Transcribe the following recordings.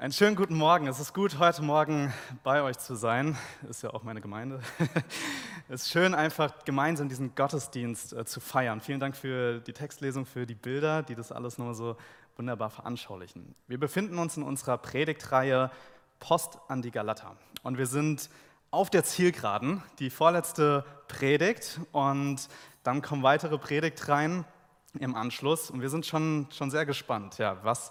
Einen schönen guten Morgen. Es ist gut, heute Morgen bei euch zu sein. Ist ja auch meine Gemeinde. Es ist schön, einfach gemeinsam diesen Gottesdienst äh, zu feiern. Vielen Dank für die Textlesung, für die Bilder, die das alles nur so wunderbar veranschaulichen. Wir befinden uns in unserer Predigtreihe Post an die Galater. Und wir sind auf der Zielgeraden, die vorletzte Predigt. Und dann kommen weitere Predigtreihen im Anschluss. Und wir sind schon, schon sehr gespannt, ja, was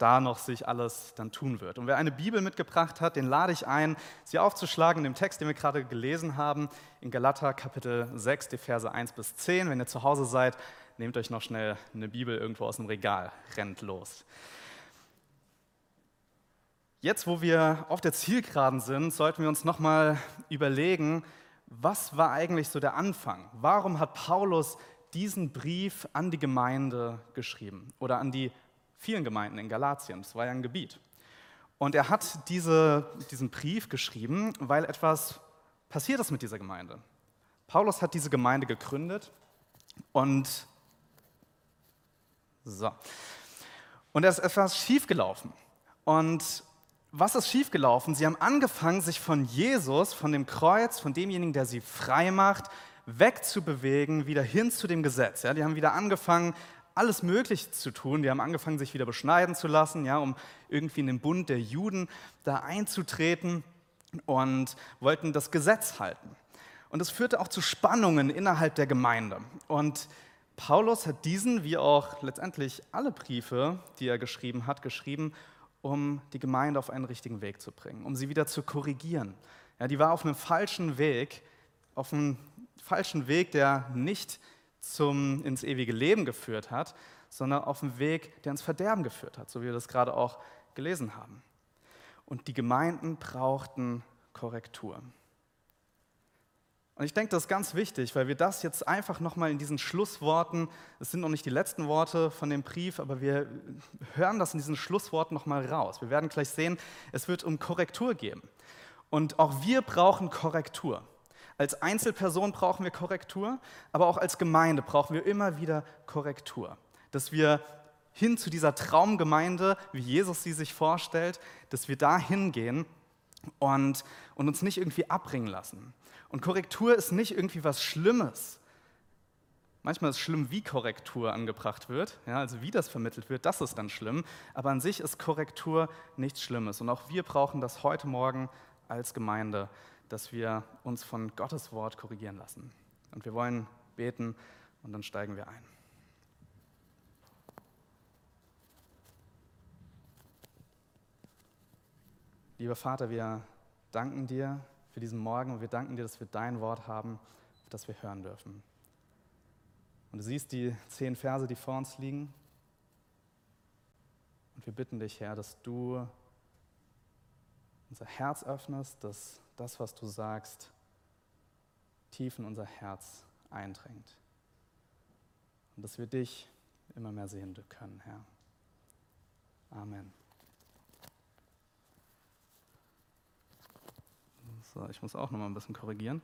da noch sich alles dann tun wird. Und wer eine Bibel mitgebracht hat, den lade ich ein, sie aufzuschlagen in dem Text, den wir gerade gelesen haben, in Galater Kapitel 6, die Verse 1 bis 10. Wenn ihr zu Hause seid, nehmt euch noch schnell eine Bibel irgendwo aus dem Regal, rennt los. Jetzt, wo wir auf der Zielgeraden sind, sollten wir uns nochmal überlegen, was war eigentlich so der Anfang? Warum hat Paulus diesen Brief an die Gemeinde geschrieben oder an die vielen Gemeinden in Galatien. Das war ja ein Gebiet. Und er hat diese, diesen Brief geschrieben, weil etwas passiert ist mit dieser Gemeinde. Paulus hat diese Gemeinde gegründet und so. Und es ist etwas schiefgelaufen. Und was ist schiefgelaufen? Sie haben angefangen, sich von Jesus, von dem Kreuz, von demjenigen, der sie frei macht, wegzubewegen, wieder hin zu dem Gesetz. Ja, die haben wieder angefangen, alles Mögliche zu tun. Die haben angefangen, sich wieder beschneiden zu lassen, ja, um irgendwie in den Bund der Juden da einzutreten und wollten das Gesetz halten. Und es führte auch zu Spannungen innerhalb der Gemeinde. Und Paulus hat diesen, wie auch letztendlich alle Briefe, die er geschrieben hat, geschrieben, um die Gemeinde auf einen richtigen Weg zu bringen, um sie wieder zu korrigieren. Ja, die war auf einem falschen Weg, auf einem falschen Weg, der nicht zum, ins ewige Leben geführt hat, sondern auf dem Weg, der ins Verderben geführt hat, so wie wir das gerade auch gelesen haben. Und die Gemeinden brauchten Korrektur. Und ich denke, das ist ganz wichtig, weil wir das jetzt einfach nochmal in diesen Schlussworten, es sind noch nicht die letzten Worte von dem Brief, aber wir hören das in diesen Schlussworten nochmal raus. Wir werden gleich sehen, es wird um Korrektur gehen. Und auch wir brauchen Korrektur. Als Einzelperson brauchen wir Korrektur, aber auch als Gemeinde brauchen wir immer wieder Korrektur. Dass wir hin zu dieser Traumgemeinde, wie Jesus sie sich vorstellt, dass wir da hingehen und, und uns nicht irgendwie abbringen lassen. Und Korrektur ist nicht irgendwie was Schlimmes. Manchmal ist es schlimm, wie Korrektur angebracht wird, ja, also wie das vermittelt wird, das ist dann schlimm. Aber an sich ist Korrektur nichts Schlimmes. Und auch wir brauchen das heute Morgen als Gemeinde, dass wir uns von Gottes Wort korrigieren lassen. Und wir wollen beten und dann steigen wir ein. Lieber Vater, wir danken dir für diesen Morgen und wir danken dir, dass wir dein Wort haben, auf das wir hören dürfen. Und du siehst die zehn Verse, die vor uns liegen. Und wir bitten dich, Herr, dass du unser Herz öffnest, dass das, was du sagst, tief in unser Herz eindringt. Und dass wir dich immer mehr sehen können, Herr. Amen. So, ich muss auch noch mal ein bisschen korrigieren.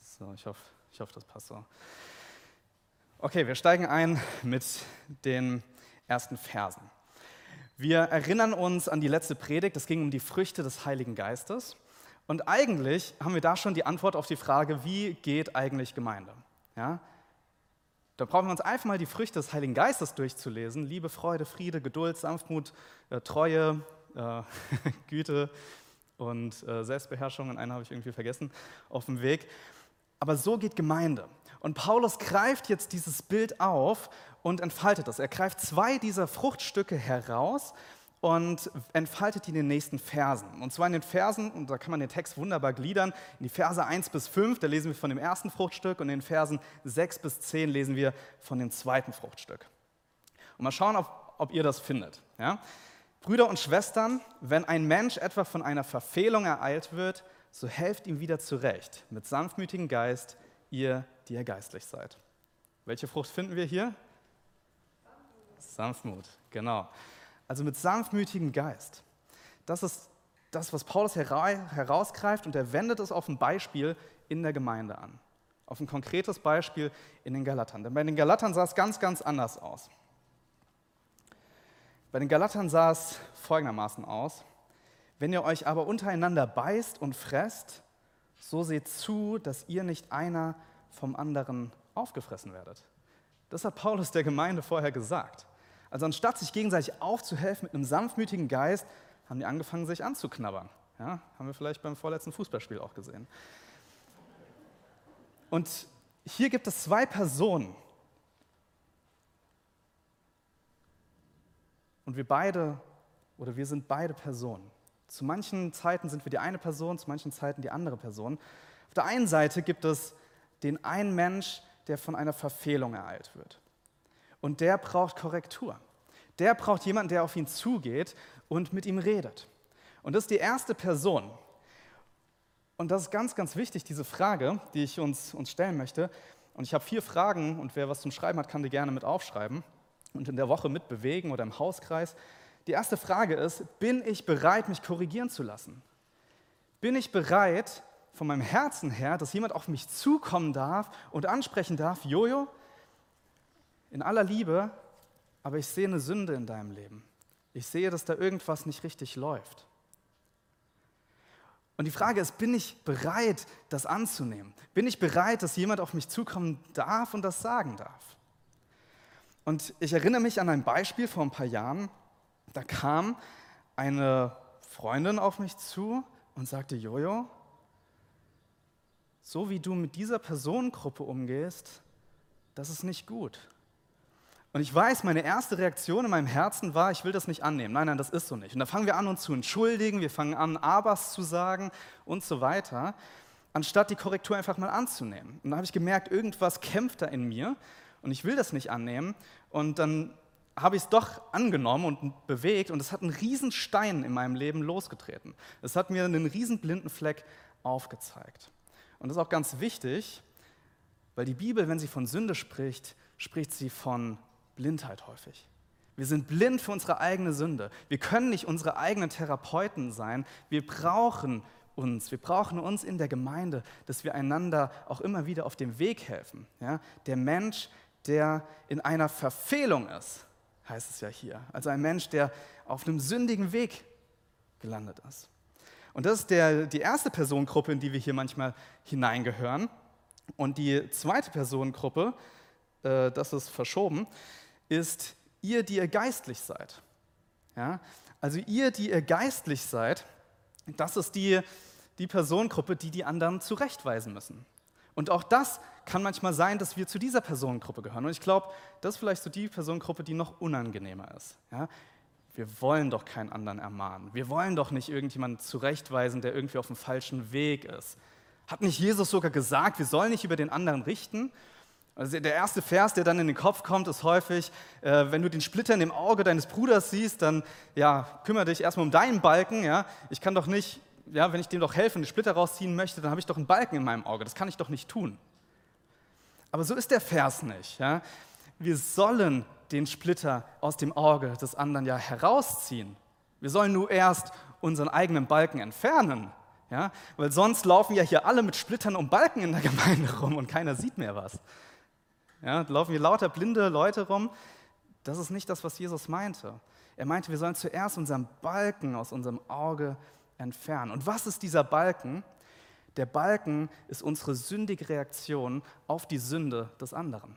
So, ich hoffe, ich hoffe, das passt so. Okay, wir steigen ein mit den ersten Versen. Wir erinnern uns an die letzte Predigt, es ging um die Früchte des Heiligen Geistes. Und eigentlich haben wir da schon die Antwort auf die Frage, wie geht eigentlich Gemeinde? Ja? Da brauchen wir uns einfach mal die Früchte des Heiligen Geistes durchzulesen. Liebe, Freude, Friede, Geduld, Sanftmut, äh, Treue, äh, Güte und äh, Selbstbeherrschung. Und einen habe ich irgendwie vergessen auf dem Weg. Aber so geht Gemeinde. Und Paulus greift jetzt dieses Bild auf und entfaltet das. Er greift zwei dieser Fruchtstücke heraus und entfaltet die in den nächsten Versen. Und zwar in den Versen, und da kann man den Text wunderbar gliedern, in die Verse 1 bis 5, da lesen wir von dem ersten Fruchtstück, und in den Versen 6 bis 10 lesen wir von dem zweiten Fruchtstück. Und mal schauen, ob, ob ihr das findet. Ja? Brüder und Schwestern, wenn ein Mensch etwa von einer Verfehlung ereilt wird, so helft ihm wieder zurecht, mit sanftmütigem Geist, ihr, die ihr geistlich seid. Welche Frucht finden wir hier? Sanftmut, genau. Also mit sanftmütigem Geist. Das ist das, was Paulus herausgreift und er wendet es auf ein Beispiel in der Gemeinde an. Auf ein konkretes Beispiel in den Galatern. Denn bei den Galatern sah es ganz, ganz anders aus. Bei den Galatern sah es folgendermaßen aus. Wenn ihr euch aber untereinander beißt und fresst, so seht zu, dass ihr nicht einer vom anderen aufgefressen werdet. Das hat Paulus der Gemeinde vorher gesagt. Also anstatt sich gegenseitig aufzuhelfen mit einem sanftmütigen Geist, haben die angefangen, sich anzuknabbern. Ja, haben wir vielleicht beim vorletzten Fußballspiel auch gesehen. Und hier gibt es zwei Personen. Und wir beide, oder wir sind beide Personen. Zu manchen Zeiten sind wir die eine Person, zu manchen Zeiten die andere Person. Auf der einen Seite gibt es den einen Mensch, der von einer Verfehlung ereilt wird. Und der braucht Korrektur. Der braucht jemanden, der auf ihn zugeht und mit ihm redet. Und das ist die erste Person. Und das ist ganz, ganz wichtig, diese Frage, die ich uns, uns stellen möchte. Und ich habe vier Fragen und wer was zum Schreiben hat, kann die gerne mit aufschreiben und in der Woche mitbewegen oder im Hauskreis. Die erste Frage ist, bin ich bereit, mich korrigieren zu lassen? Bin ich bereit, von meinem Herzen her, dass jemand auf mich zukommen darf und ansprechen darf, Jojo, in aller Liebe, aber ich sehe eine Sünde in deinem Leben. Ich sehe, dass da irgendwas nicht richtig läuft. Und die Frage ist, bin ich bereit, das anzunehmen? Bin ich bereit, dass jemand auf mich zukommen darf und das sagen darf? Und ich erinnere mich an ein Beispiel vor ein paar Jahren. Da kam eine Freundin auf mich zu und sagte, Jojo, so wie du mit dieser Personengruppe umgehst, das ist nicht gut. Und ich weiß, meine erste Reaktion in meinem Herzen war, ich will das nicht annehmen. Nein, nein, das ist so nicht. Und da fangen wir an, uns zu entschuldigen, wir fangen an, Abers zu sagen und so weiter, anstatt die Korrektur einfach mal anzunehmen. Und da habe ich gemerkt, irgendwas kämpft da in mir und ich will das nicht annehmen. Und dann habe ich es doch angenommen und bewegt und es hat einen riesen Stein in meinem Leben losgetreten. Es hat mir einen riesen blinden Fleck aufgezeigt. Und das ist auch ganz wichtig, weil die Bibel, wenn sie von Sünde spricht, spricht sie von Blindheit häufig. Wir sind blind für unsere eigene Sünde. Wir können nicht unsere eigenen Therapeuten sein. Wir brauchen uns. Wir brauchen uns in der Gemeinde, dass wir einander auch immer wieder auf dem Weg helfen. Ja? Der Mensch, der in einer Verfehlung ist, heißt es ja hier. Also ein Mensch, der auf einem sündigen Weg gelandet ist. Und das ist der, die erste Personengruppe, in die wir hier manchmal hineingehören. Und die zweite Personengruppe, äh, das ist verschoben, ist ihr, die ihr geistlich seid. Ja? Also ihr, die ihr geistlich seid, das ist die, die Personengruppe, die die anderen zurechtweisen müssen. Und auch das kann manchmal sein, dass wir zu dieser Personengruppe gehören. Und ich glaube, das ist vielleicht so die Personengruppe, die noch unangenehmer ist. Ja? Wir wollen doch keinen anderen ermahnen. Wir wollen doch nicht irgendjemanden zurechtweisen, der irgendwie auf dem falschen Weg ist. Hat nicht Jesus sogar gesagt, wir sollen nicht über den anderen richten? Also der erste Vers, der dann in den Kopf kommt, ist häufig, äh, wenn du den Splitter in dem Auge deines Bruders siehst, dann ja, kümmere dich erstmal um deinen Balken. Ja? Ich kann doch nicht, ja, wenn ich dem doch helfen, den Splitter rausziehen möchte, dann habe ich doch einen Balken in meinem Auge. Das kann ich doch nicht tun. Aber so ist der Vers nicht. Ja? Wir sollen den Splitter aus dem Auge des anderen ja herausziehen. Wir sollen nur erst unseren eigenen Balken entfernen. Ja? Weil sonst laufen ja hier alle mit Splittern um Balken in der Gemeinde rum und keiner sieht mehr was. Ja, laufen hier lauter blinde Leute rum. Das ist nicht das, was Jesus meinte. Er meinte, wir sollen zuerst unseren Balken aus unserem Auge entfernen. Und was ist dieser Balken? Der Balken ist unsere sündige Reaktion auf die Sünde des anderen.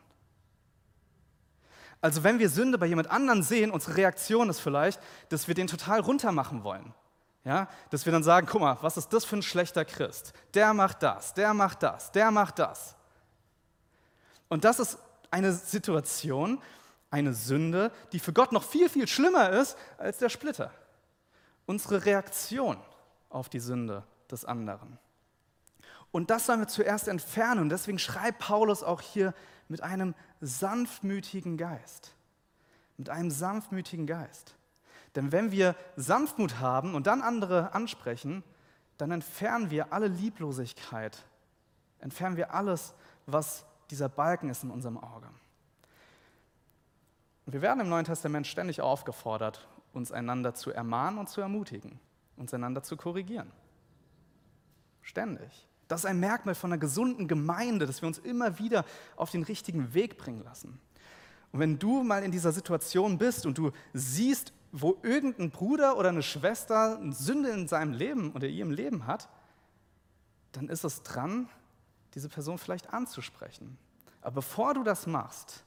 Also wenn wir Sünde bei jemand anderen sehen, unsere Reaktion ist vielleicht, dass wir den total runtermachen wollen. Ja? Dass wir dann sagen, guck mal, was ist das für ein schlechter Christ? Der macht das, der macht das, der macht das. Und das ist eine Situation, eine Sünde, die für Gott noch viel, viel schlimmer ist als der Splitter. Unsere Reaktion auf die Sünde des anderen. Und das sollen wir zuerst entfernen. Und deswegen schreibt Paulus auch hier mit einem sanftmütigen Geist. Mit einem sanftmütigen Geist. Denn wenn wir Sanftmut haben und dann andere ansprechen, dann entfernen wir alle Lieblosigkeit, entfernen wir alles, was dieser Balken ist in unserem Auge. Und wir werden im Neuen Testament ständig aufgefordert, uns einander zu ermahnen und zu ermutigen, uns einander zu korrigieren. Ständig. Das ist ein Merkmal von einer gesunden Gemeinde, dass wir uns immer wieder auf den richtigen Weg bringen lassen. Und wenn du mal in dieser Situation bist und du siehst wo irgendein Bruder oder eine Schwester eine Sünde in seinem Leben oder ihrem Leben hat, dann ist es dran, diese Person vielleicht anzusprechen. Aber bevor du das machst,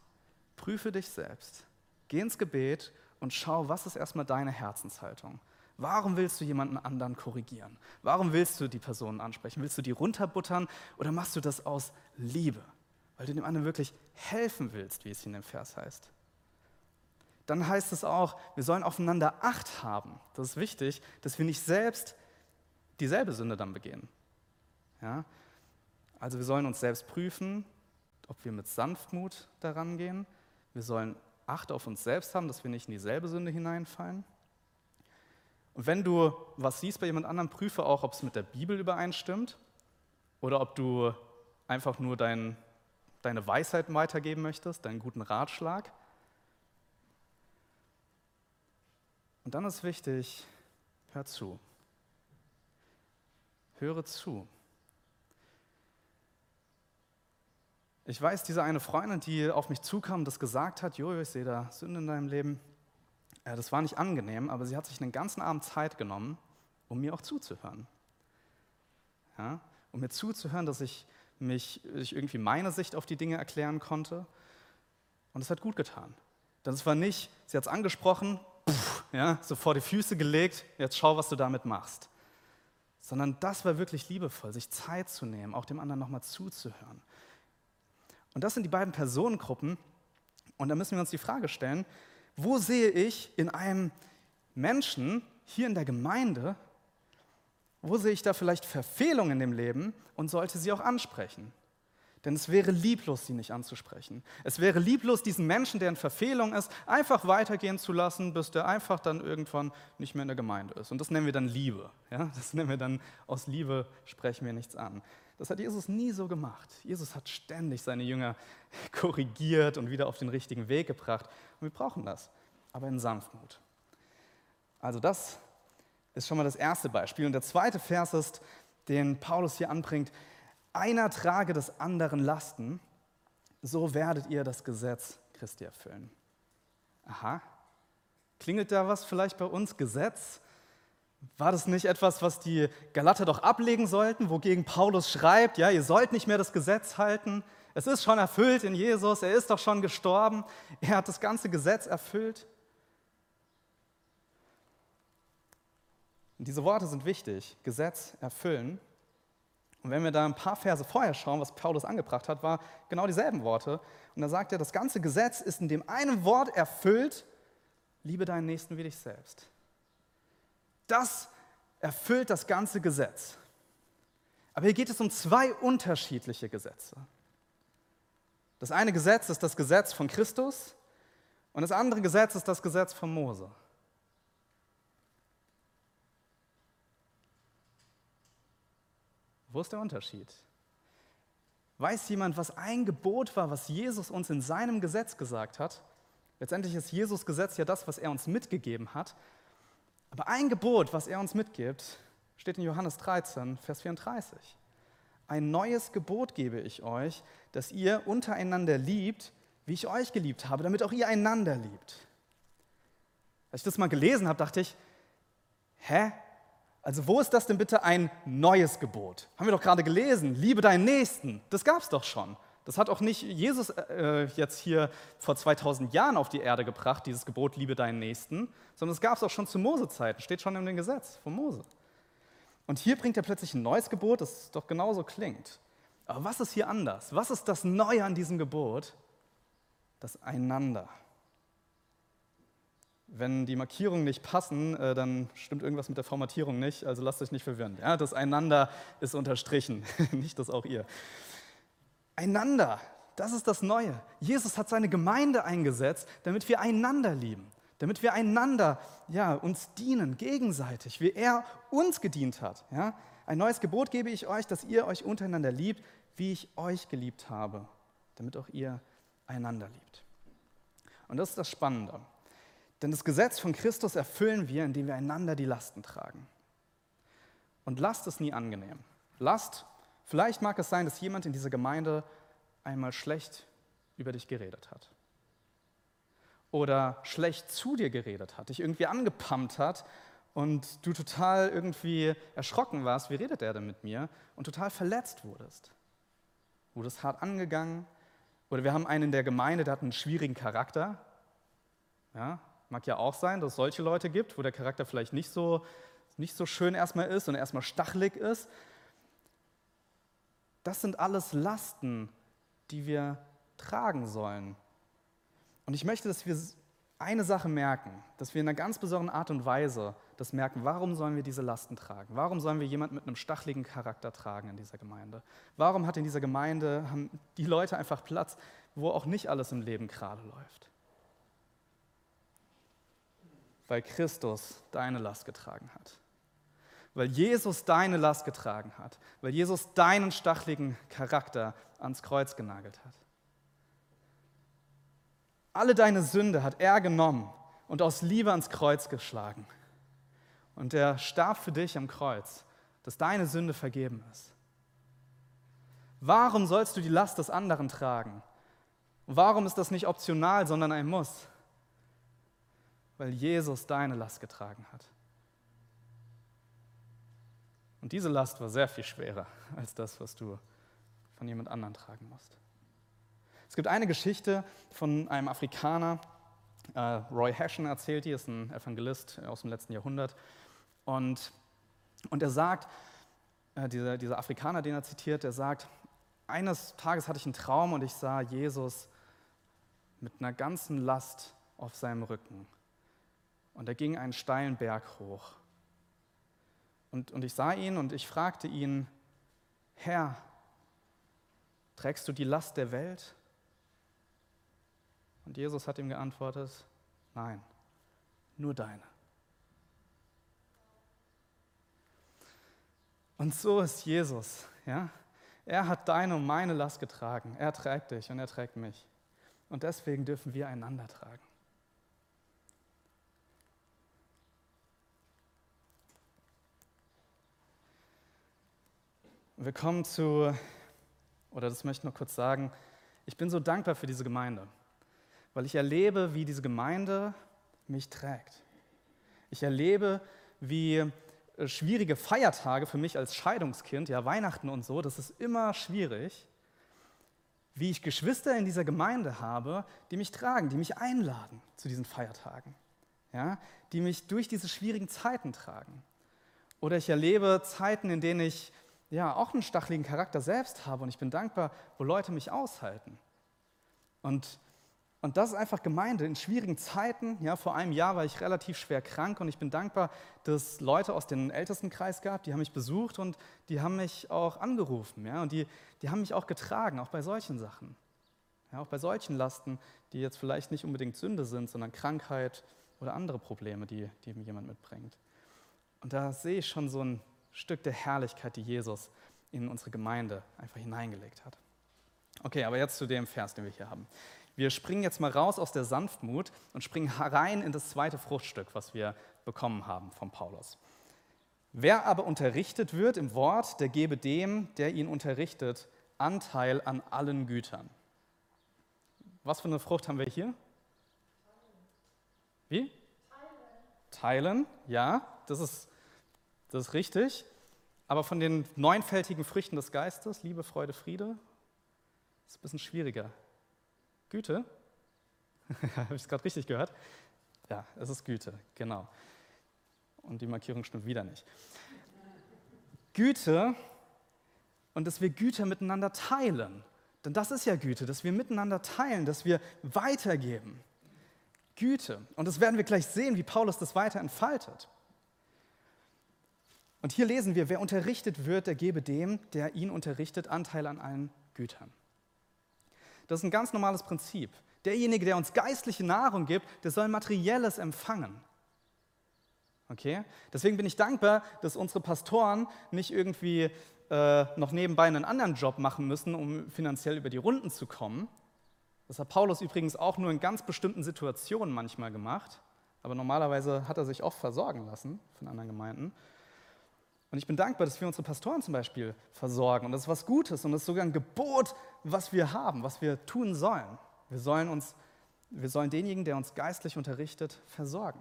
prüfe dich selbst. Geh ins Gebet und schau, was ist erstmal deine Herzenshaltung. Warum willst du jemanden anderen korrigieren? Warum willst du die Person ansprechen? Willst du die runterbuttern oder machst du das aus Liebe? Weil du dem anderen wirklich helfen willst, wie es in dem Vers heißt dann heißt es auch, wir sollen aufeinander Acht haben. Das ist wichtig, dass wir nicht selbst dieselbe Sünde dann begehen. Ja? Also wir sollen uns selbst prüfen, ob wir mit Sanftmut daran gehen. Wir sollen Acht auf uns selbst haben, dass wir nicht in dieselbe Sünde hineinfallen. Und wenn du was siehst bei jemand anderem, prüfe auch, ob es mit der Bibel übereinstimmt oder ob du einfach nur dein, deine Weisheit weitergeben möchtest, deinen guten Ratschlag. Und dann ist wichtig, hör zu. Höre zu. Ich weiß, diese eine Freundin, die auf mich zukam und das gesagt hat, Jojo, ich sehe da Sünde in deinem Leben, das war nicht angenehm, aber sie hat sich einen ganzen Abend Zeit genommen, um mir auch zuzuhören. Ja, um mir zuzuhören, dass ich mich ich irgendwie meine Sicht auf die Dinge erklären konnte. Und es hat gut getan. Denn es war nicht, sie hat es angesprochen, ja, so vor die Füße gelegt, jetzt schau, was du damit machst. Sondern das war wirklich liebevoll, sich Zeit zu nehmen, auch dem anderen nochmal zuzuhören. Und das sind die beiden Personengruppen. Und da müssen wir uns die Frage stellen, wo sehe ich in einem Menschen hier in der Gemeinde, wo sehe ich da vielleicht Verfehlungen in dem Leben und sollte sie auch ansprechen? Denn es wäre lieblos, sie nicht anzusprechen. Es wäre lieblos, diesen Menschen, der in Verfehlung ist, einfach weitergehen zu lassen, bis der einfach dann irgendwann nicht mehr in der Gemeinde ist. Und das nennen wir dann Liebe. Ja? Das nennen wir dann, aus Liebe sprechen wir nichts an. Das hat Jesus nie so gemacht. Jesus hat ständig seine Jünger korrigiert und wieder auf den richtigen Weg gebracht. Und wir brauchen das, aber in Sanftmut. Also das ist schon mal das erste Beispiel. Und der zweite Vers ist, den Paulus hier anbringt, einer trage des anderen Lasten, so werdet ihr das Gesetz Christi erfüllen. Aha. Klingelt da was vielleicht bei uns? Gesetz? War das nicht etwas, was die Galater doch ablegen sollten, wogegen Paulus schreibt, ja, ihr sollt nicht mehr das Gesetz halten? Es ist schon erfüllt in Jesus, er ist doch schon gestorben, er hat das ganze Gesetz erfüllt. Und diese Worte sind wichtig, Gesetz erfüllen. Und wenn wir da ein paar Verse vorher schauen, was Paulus angebracht hat, war genau dieselben Worte. Und da sagt er, das ganze Gesetz ist in dem einen Wort erfüllt, liebe deinen Nächsten wie dich selbst. Das erfüllt das ganze Gesetz. Aber hier geht es um zwei unterschiedliche Gesetze. Das eine Gesetz ist das Gesetz von Christus und das andere Gesetz ist das Gesetz von Mose. Wo ist der Unterschied? Weiß jemand, was ein Gebot war, was Jesus uns in seinem Gesetz gesagt hat? Letztendlich ist Jesus Gesetz ja das, was er uns mitgegeben hat. Aber ein Gebot, was er uns mitgibt, steht in Johannes 13, Vers 34. Ein neues Gebot gebe ich euch, dass ihr untereinander liebt, wie ich euch geliebt habe, damit auch ihr einander liebt. Als ich das mal gelesen habe, dachte ich, hä? Also wo ist das denn bitte ein neues Gebot? Haben wir doch gerade gelesen, liebe deinen Nächsten. Das gab es doch schon. Das hat auch nicht Jesus äh, jetzt hier vor 2000 Jahren auf die Erde gebracht, dieses Gebot, liebe deinen Nächsten, sondern es gab es auch schon zu Mose-Zeiten, steht schon in dem Gesetz von Mose. Und hier bringt er plötzlich ein neues Gebot, das doch genauso klingt. Aber was ist hier anders? Was ist das Neue an diesem Gebot? Das Einander. Wenn die Markierungen nicht passen, äh, dann stimmt irgendwas mit der Formatierung nicht, also lasst euch nicht verwirren. Ja, das Einander ist unterstrichen, nicht das auch ihr. Einander, das ist das Neue. Jesus hat seine Gemeinde eingesetzt, damit wir einander lieben, damit wir einander ja, uns dienen, gegenseitig, wie er uns gedient hat. Ja? Ein neues Gebot gebe ich euch, dass ihr euch untereinander liebt, wie ich euch geliebt habe, damit auch ihr einander liebt. Und das ist das Spannende. Denn das Gesetz von Christus erfüllen wir, indem wir einander die Lasten tragen. Und Last ist nie angenehm. Last, vielleicht mag es sein, dass jemand in dieser Gemeinde einmal schlecht über dich geredet hat. oder schlecht zu dir geredet hat, dich irgendwie angepumpt hat und du total irgendwie erschrocken warst, wie redet er denn mit mir, und total verletzt wurdest. Wurdest hart angegangen. Oder wir haben einen in der Gemeinde, der hat einen schwierigen Charakter. Ja, mag ja auch sein, dass es solche Leute gibt, wo der Charakter vielleicht nicht so, nicht so schön erstmal ist und erstmal stachelig ist. Das sind alles Lasten, die wir tragen sollen. Und ich möchte, dass wir eine Sache merken, dass wir in einer ganz besonderen Art und Weise das merken, warum sollen wir diese Lasten tragen? Warum sollen wir jemanden mit einem stacheligen Charakter tragen in dieser Gemeinde? Warum hat in dieser Gemeinde, haben die Leute einfach Platz, wo auch nicht alles im Leben gerade läuft? Weil Christus deine Last getragen hat. Weil Jesus deine Last getragen hat. Weil Jesus deinen stacheligen Charakter ans Kreuz genagelt hat. Alle deine Sünde hat er genommen und aus Liebe ans Kreuz geschlagen. Und er starb für dich am Kreuz, dass deine Sünde vergeben ist. Warum sollst du die Last des anderen tragen? Warum ist das nicht optional, sondern ein Muss? Weil Jesus deine Last getragen hat. Und diese Last war sehr viel schwerer als das, was du von jemand anderem tragen musst. Es gibt eine Geschichte von einem Afrikaner, äh, Roy Hession erzählt die, ist ein Evangelist aus dem letzten Jahrhundert. Und, und er sagt, äh, dieser, dieser Afrikaner, den er zitiert, der sagt, eines Tages hatte ich einen Traum und ich sah Jesus mit einer ganzen Last auf seinem Rücken. Und er ging einen steilen Berg hoch. Und, und ich sah ihn und ich fragte ihn, Herr, trägst du die Last der Welt? Und Jesus hat ihm geantwortet, nein, nur deine. Und so ist Jesus. Ja? Er hat deine und meine Last getragen. Er trägt dich und er trägt mich. Und deswegen dürfen wir einander tragen. Wir kommen zu, oder das möchte ich noch kurz sagen, ich bin so dankbar für diese Gemeinde, weil ich erlebe, wie diese Gemeinde mich trägt. Ich erlebe, wie äh, schwierige Feiertage für mich als Scheidungskind, ja Weihnachten und so, das ist immer schwierig, wie ich Geschwister in dieser Gemeinde habe, die mich tragen, die mich einladen zu diesen Feiertagen, ja, die mich durch diese schwierigen Zeiten tragen. Oder ich erlebe Zeiten, in denen ich ja auch einen stacheligen Charakter selbst habe und ich bin dankbar, wo Leute mich aushalten. Und und das ist einfach Gemeinde in schwierigen Zeiten. Ja, vor einem Jahr war ich relativ schwer krank und ich bin dankbar, dass es Leute aus dem Ältestenkreis gab, die haben mich besucht und die haben mich auch angerufen. Ja, und die, die haben mich auch getragen, auch bei solchen Sachen. Ja, auch bei solchen Lasten, die jetzt vielleicht nicht unbedingt Sünde sind, sondern Krankheit oder andere Probleme, die, die jemand mitbringt. Und da sehe ich schon so ein Stück der Herrlichkeit, die Jesus in unsere Gemeinde einfach hineingelegt hat. Okay, aber jetzt zu dem Vers, den wir hier haben. Wir springen jetzt mal raus aus der Sanftmut und springen rein in das zweite Fruchtstück, was wir bekommen haben von Paulus. Wer aber unterrichtet wird im Wort, der gebe dem, der ihn unterrichtet, Anteil an allen Gütern. Was für eine Frucht haben wir hier? Wie? Teilen. Teilen, ja, das ist, das ist richtig. Aber von den neunfältigen Früchten des Geistes, Liebe, Freude, Friede, ist ein bisschen schwieriger. Güte? Habe ich es gerade richtig gehört? Ja, es ist Güte, genau. Und die Markierung stimmt wieder nicht. Güte und dass wir Güte miteinander teilen. Denn das ist ja Güte, dass wir miteinander teilen, dass wir weitergeben. Güte. Und das werden wir gleich sehen, wie Paulus das weiter entfaltet. Und hier lesen wir, wer unterrichtet wird, der gebe dem, der ihn unterrichtet, Anteil an allen Gütern. Das ist ein ganz normales Prinzip. Derjenige, der uns geistliche Nahrung gibt, der soll materielles empfangen. Okay? Deswegen bin ich dankbar, dass unsere Pastoren nicht irgendwie äh, noch nebenbei einen anderen Job machen müssen, um finanziell über die Runden zu kommen. Das hat Paulus übrigens auch nur in ganz bestimmten Situationen manchmal gemacht. Aber normalerweise hat er sich oft versorgen lassen von anderen Gemeinden. Und ich bin dankbar, dass wir unsere Pastoren zum Beispiel versorgen. Und das ist was Gutes und das ist sogar ein Gebot, was wir haben, was wir tun sollen. Wir sollen uns wir sollen denjenigen, der uns geistlich unterrichtet, versorgen.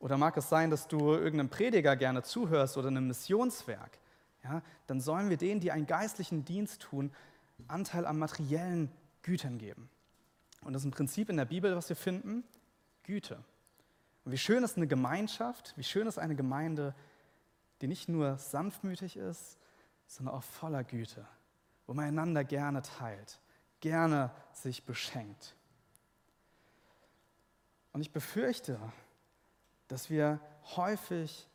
Oder mag es sein, dass du irgendeinem Prediger gerne zuhörst oder einem Missionswerk? Ja, dann sollen wir denen, die einen geistlichen Dienst tun, Anteil an materiellen Gütern geben. Und das ist ein Prinzip in der Bibel, was wir finden, Güte. Und wie schön ist eine Gemeinschaft, wie schön ist eine Gemeinde, die nicht nur sanftmütig ist, sondern auch voller Güte, wo man einander gerne teilt, gerne sich beschenkt. Und ich befürchte, dass wir häufig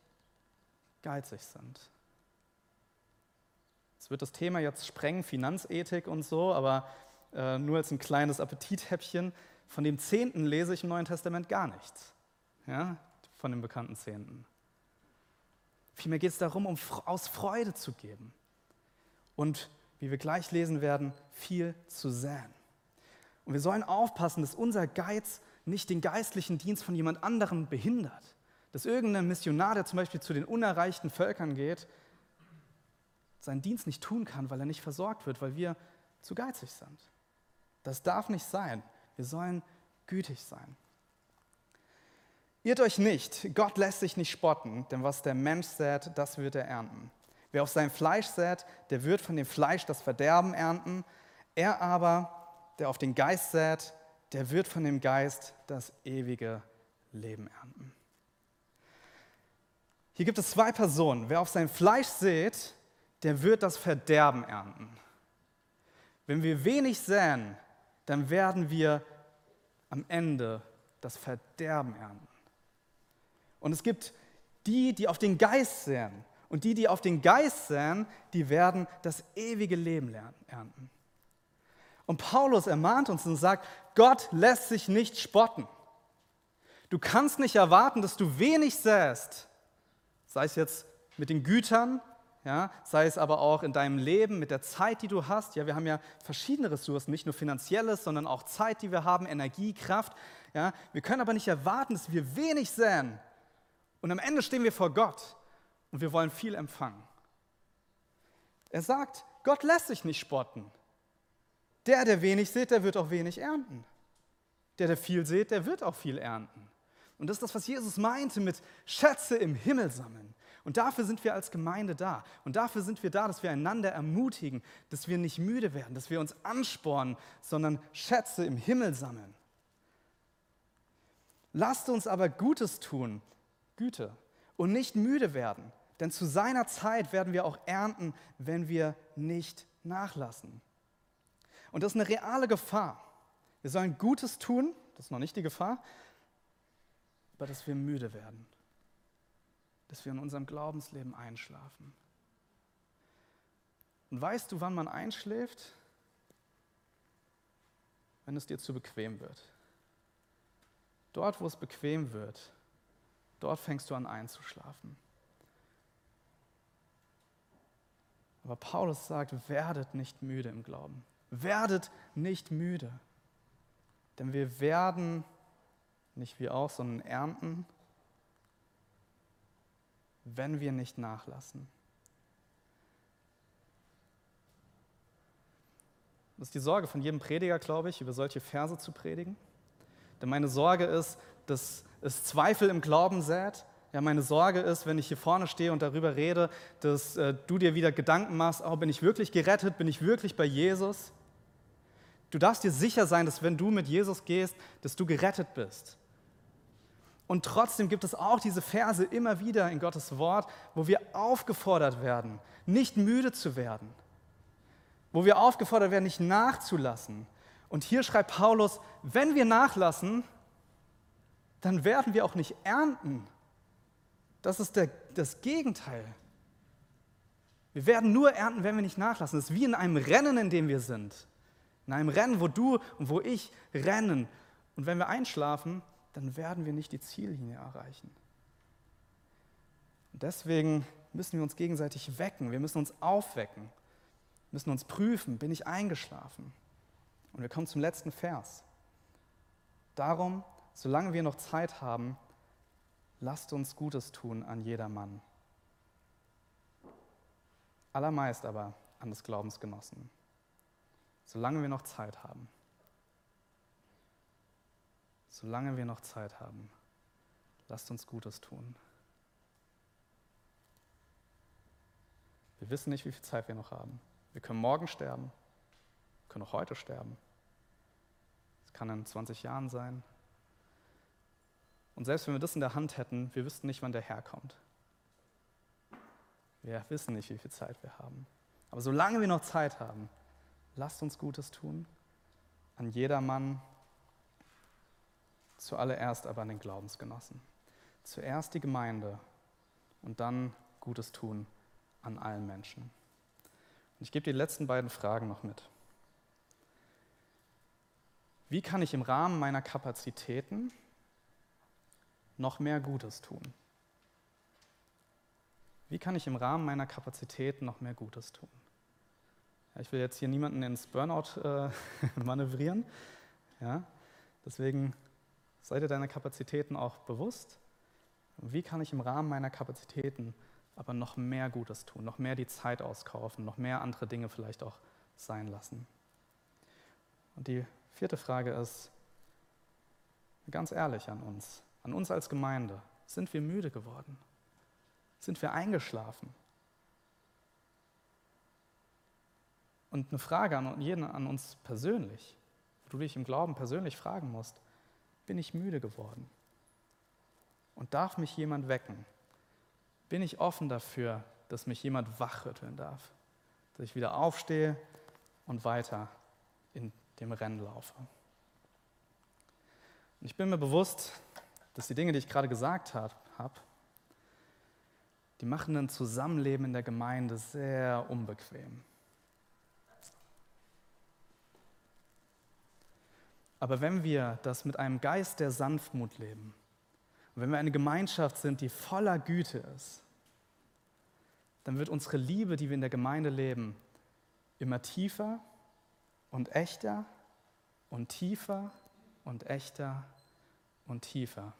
geizig sind. Es wird das Thema jetzt sprengen, Finanzethik und so, aber äh, nur als ein kleines Appetithäppchen. Von dem Zehnten lese ich im Neuen Testament gar nichts. Ja, von dem bekannten Zehnten. Vielmehr geht es darum, um aus Freude zu geben. Und wie wir gleich lesen werden, viel zu säen. Und wir sollen aufpassen, dass unser Geiz nicht den geistlichen Dienst von jemand anderem behindert. Dass irgendein Missionar, der zum Beispiel zu den unerreichten Völkern geht, seinen Dienst nicht tun kann, weil er nicht versorgt wird, weil wir zu geizig sind. Das darf nicht sein. Wir sollen gütig sein. Irrt euch nicht, Gott lässt sich nicht spotten, denn was der Mensch sät, das wird er ernten. Wer auf sein Fleisch sät, der wird von dem Fleisch das Verderben ernten. Er aber, der auf den Geist sät, der wird von dem Geist das ewige Leben ernten. Hier gibt es zwei Personen. Wer auf sein Fleisch sät, der wird das Verderben ernten. Wenn wir wenig säen, dann werden wir am Ende das Verderben ernten. Und es gibt die, die auf den Geist säen. Und die, die auf den Geist säen, die werden das ewige Leben ernten. Und Paulus ermahnt uns und sagt, Gott lässt sich nicht spotten. Du kannst nicht erwarten, dass du wenig säst, sei es jetzt mit den Gütern, ja, sei es aber auch in deinem Leben, mit der Zeit, die du hast. Ja, wir haben ja verschiedene Ressourcen, nicht nur finanzielles, sondern auch Zeit, die wir haben, Energie, Kraft. Ja, wir können aber nicht erwarten, dass wir wenig säen. Und am Ende stehen wir vor Gott und wir wollen viel empfangen. Er sagt, Gott lässt sich nicht spotten. Der, der wenig sät, der wird auch wenig ernten. Der, der viel sät, der wird auch viel ernten. Und das ist das, was Jesus meinte mit Schätze im Himmel sammeln. Und dafür sind wir als Gemeinde da. Und dafür sind wir da, dass wir einander ermutigen, dass wir nicht müde werden, dass wir uns anspornen, sondern Schätze im Himmel sammeln. Lasst uns aber Gutes tun, Güte, und nicht müde werden. Denn zu seiner Zeit werden wir auch ernten, wenn wir nicht nachlassen. Und das ist eine reale Gefahr. Wir sollen Gutes tun, das ist noch nicht die Gefahr, aber dass wir müde werden, dass wir in unserem Glaubensleben einschlafen. Und weißt du, wann man einschläft? Wenn es dir zu bequem wird. Dort, wo es bequem wird, dort fängst du an einzuschlafen. Aber Paulus sagt, werdet nicht müde im Glauben. Werdet nicht müde. Denn wir werden nicht wie auch, sondern ernten, wenn wir nicht nachlassen. Das ist die Sorge von jedem Prediger, glaube ich, über solche Verse zu predigen. Denn meine Sorge ist, dass es Zweifel im Glauben sät. Ja, meine Sorge ist, wenn ich hier vorne stehe und darüber rede, dass äh, du dir wieder Gedanken machst, oh, bin ich wirklich gerettet, bin ich wirklich bei Jesus? Du darfst dir sicher sein, dass wenn du mit Jesus gehst, dass du gerettet bist. Und trotzdem gibt es auch diese Verse immer wieder in Gottes Wort, wo wir aufgefordert werden, nicht müde zu werden, wo wir aufgefordert werden, nicht nachzulassen. Und hier schreibt Paulus, wenn wir nachlassen, dann werden wir auch nicht ernten. Das ist der, das Gegenteil. Wir werden nur ernten, wenn wir nicht nachlassen. Das ist wie in einem Rennen, in dem wir sind. In einem Rennen, wo du und wo ich rennen. Und wenn wir einschlafen, dann werden wir nicht die Ziellinie erreichen. Und deswegen müssen wir uns gegenseitig wecken. Wir müssen uns aufwecken. Wir müssen uns prüfen, bin ich eingeschlafen? Und wir kommen zum letzten Vers. Darum, solange wir noch Zeit haben, lasst uns Gutes tun an jedermann. Allermeist aber an des Glaubensgenossen solange wir noch Zeit haben. solange wir noch Zeit haben, lasst uns Gutes tun. Wir wissen nicht, wie viel Zeit wir noch haben. Wir können morgen sterben, können auch heute sterben. Es kann in 20 Jahren sein. Und selbst wenn wir das in der Hand hätten, wir wüssten nicht, wann der Herr kommt. Wir wissen nicht, wie viel Zeit wir haben. Aber solange wir noch Zeit haben, lasst uns Gutes tun. An jedermann, zuallererst aber an den Glaubensgenossen. Zuerst die Gemeinde und dann Gutes tun an allen Menschen. Und ich gebe die letzten beiden Fragen noch mit. Wie kann ich im Rahmen meiner Kapazitäten noch mehr Gutes tun? Wie kann ich im Rahmen meiner Kapazitäten noch mehr Gutes tun? Ja, ich will jetzt hier niemanden ins Burnout äh, manövrieren. Ja? Deswegen seid ihr deiner Kapazitäten auch bewusst. Wie kann ich im Rahmen meiner Kapazitäten aber noch mehr Gutes tun, noch mehr die Zeit auskaufen, noch mehr andere Dinge vielleicht auch sein lassen? Und die vierte Frage ist, ganz ehrlich an uns, an uns als Gemeinde, sind wir müde geworden? Sind wir eingeschlafen? Und eine Frage an jeden, an uns persönlich, wo du dich im Glauben persönlich fragen musst, bin ich müde geworden? Und darf mich jemand wecken? Bin ich offen dafür, dass mich jemand wachrütteln darf? Dass ich wieder aufstehe und weiter in dem Rennen laufe? Und ich bin mir bewusst, dass die Dinge, die ich gerade gesagt habe, die machen ein Zusammenleben in der Gemeinde sehr unbequem. Aber wenn wir das mit einem Geist der Sanftmut leben, und wenn wir eine Gemeinschaft sind, die voller Güte ist, dann wird unsere Liebe, die wir in der Gemeinde leben, immer tiefer und echter und tiefer und echter und tiefer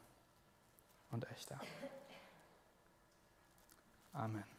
und echter. Amen.